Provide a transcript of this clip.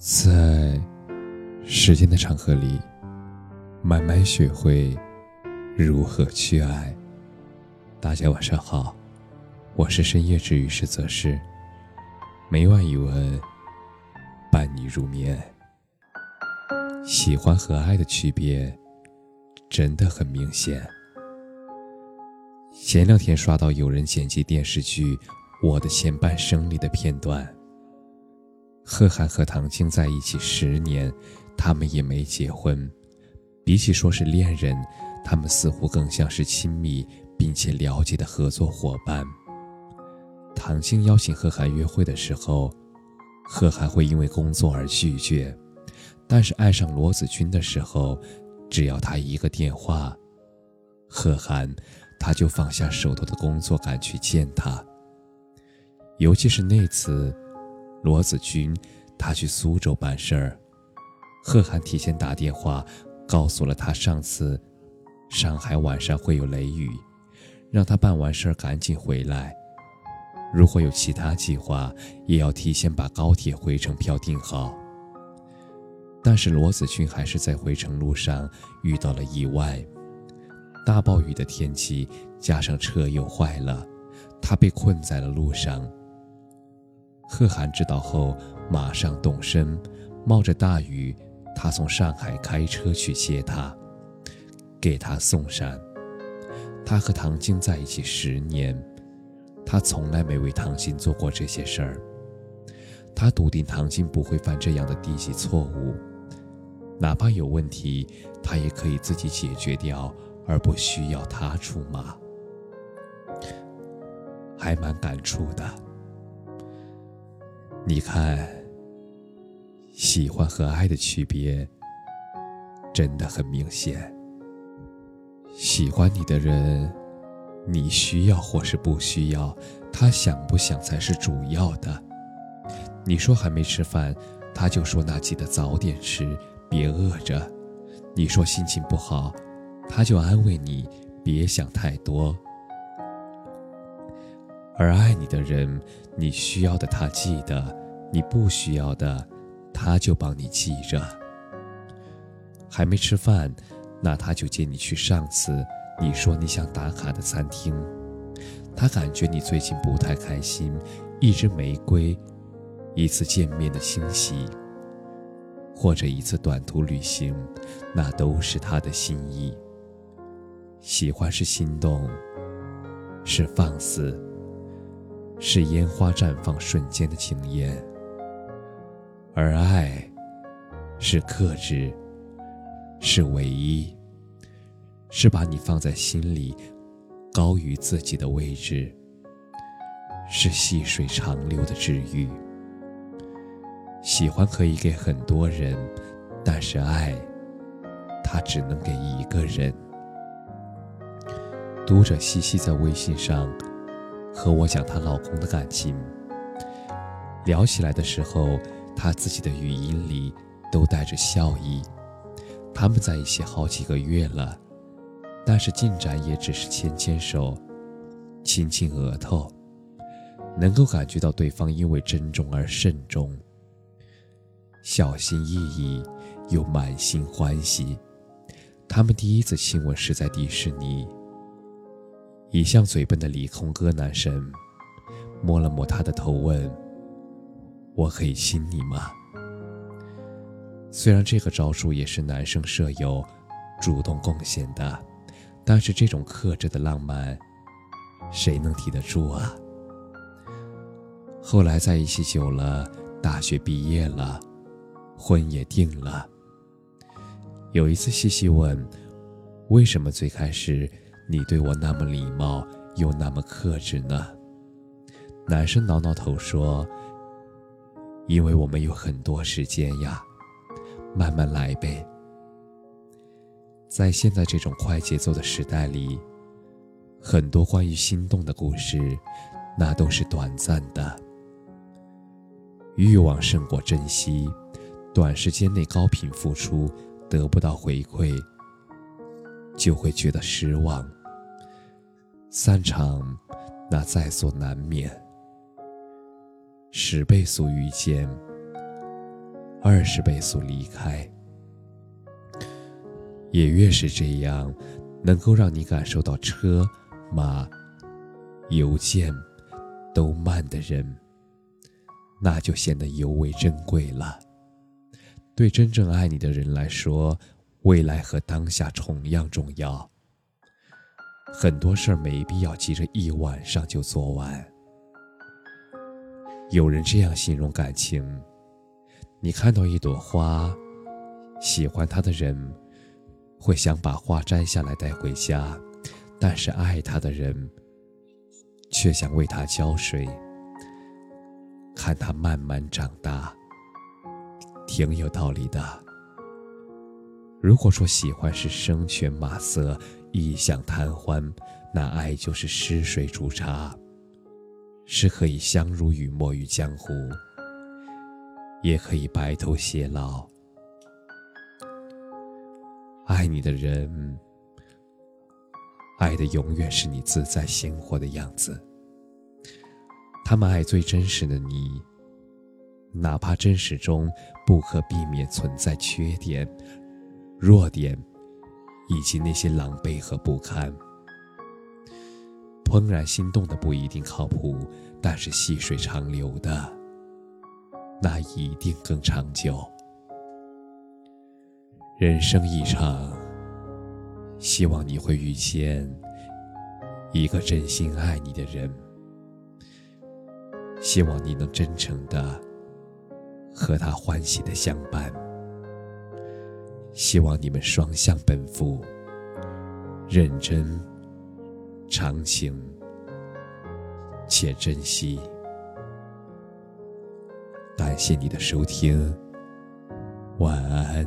在时间的长河里，慢慢学会如何去爱。大家晚上好，我是深夜治愈师泽师，每晚一文伴你入眠。喜欢和爱的区别真的很明显。前两天刷到有人剪辑电视剧《我的前半生》里的片段。贺涵和唐青在一起十年，他们也没结婚。比起说是恋人，他们似乎更像是亲密并且了解的合作伙伴。唐青邀请贺涵约会的时候，贺涵会因为工作而拒绝；但是爱上罗子君的时候，只要他一个电话，贺涵他就放下手头的工作赶去见他。尤其是那次。罗子君，他去苏州办事儿，贺涵提前打电话告诉了他，上次上海晚上会有雷雨，让他办完事儿赶紧回来。如果有其他计划，也要提前把高铁回程票订好。但是罗子君还是在回程路上遇到了意外，大暴雨的天气加上车又坏了，他被困在了路上。贺涵知道后，马上动身，冒着大雨，他从上海开车去接她，给她送伞。他和唐晶在一起十年，他从来没为唐晶做过这些事儿。他笃定唐晶不会犯这样的低级错误，哪怕有问题，他也可以自己解决掉，而不需要他出马。还蛮感触的。你看，喜欢和爱的区别真的很明显。喜欢你的人，你需要或是不需要，他想不想才是主要的。你说还没吃饭，他就说那记得早点吃，别饿着。你说心情不好，他就安慰你别想太多。而爱你的人，你需要的他记得，你不需要的，他就帮你记着。还没吃饭，那他就接你去上次你说你想打卡的餐厅。他感觉你最近不太开心，一支玫瑰，一次见面的欣喜，或者一次短途旅行，那都是他的心意。喜欢是心动，是放肆。是烟花绽放瞬间的惊艳，而爱是克制，是唯一，是把你放在心里，高于自己的位置，是细水长流的治愈。喜欢可以给很多人，但是爱，它只能给一个人。读者西西在微信上。和我讲她老公的感情，聊起来的时候，她自己的语音里都带着笑意。他们在一起好几个月了，但是进展也只是牵牵手、亲亲额头，能够感觉到对方因为珍重而慎重，小心翼翼又满心欢喜。他们第一次亲吻是在迪士尼。一向嘴笨的理空哥男神，摸了摸他的头，问：“我可以亲你吗？”虽然这个招数也是男生舍友主动贡献的，但是这种克制的浪漫，谁能抵得住啊？后来在一起久了，大学毕业了，婚也定了。有一次，西西问：“为什么最开始？”你对我那么礼貌，又那么克制呢？男生挠挠头说：“因为我们有很多时间呀，慢慢来呗。”在现在这种快节奏的时代里，很多关于心动的故事，那都是短暂的。欲望胜过珍惜，短时间内高频付出得不到回馈，就会觉得失望。散场，那在所难免；十倍速遇见，二十倍速离开。也越是这样，能够让你感受到车马邮件都慢的人，那就显得尤为珍贵了。对真正爱你的人来说，未来和当下同样重要。很多事儿没必要急着一晚上就做完。有人这样形容感情：你看到一朵花，喜欢它的人。会想把花摘下来带回家，但是爱它的人却想为它浇水，看它慢慢长大，挺有道理的。如果说喜欢是声犬马色、异想贪欢，那爱就是湿水煮茶，是可以相濡以沫于江湖，也可以白头偕老。爱你的人，爱的永远是你自在鲜活的样子。他们爱最真实的你，哪怕真实中不可避免存在缺点、弱点，以及那些狼狈和不堪。怦然心动的不一定靠谱，但是细水长流的，那一定更长久。人生一场，希望你会遇见一个真心爱你的人。希望你能真诚的和他欢喜的相伴。希望你们双向奔赴，认真、长情且珍惜。感谢你的收听，晚安。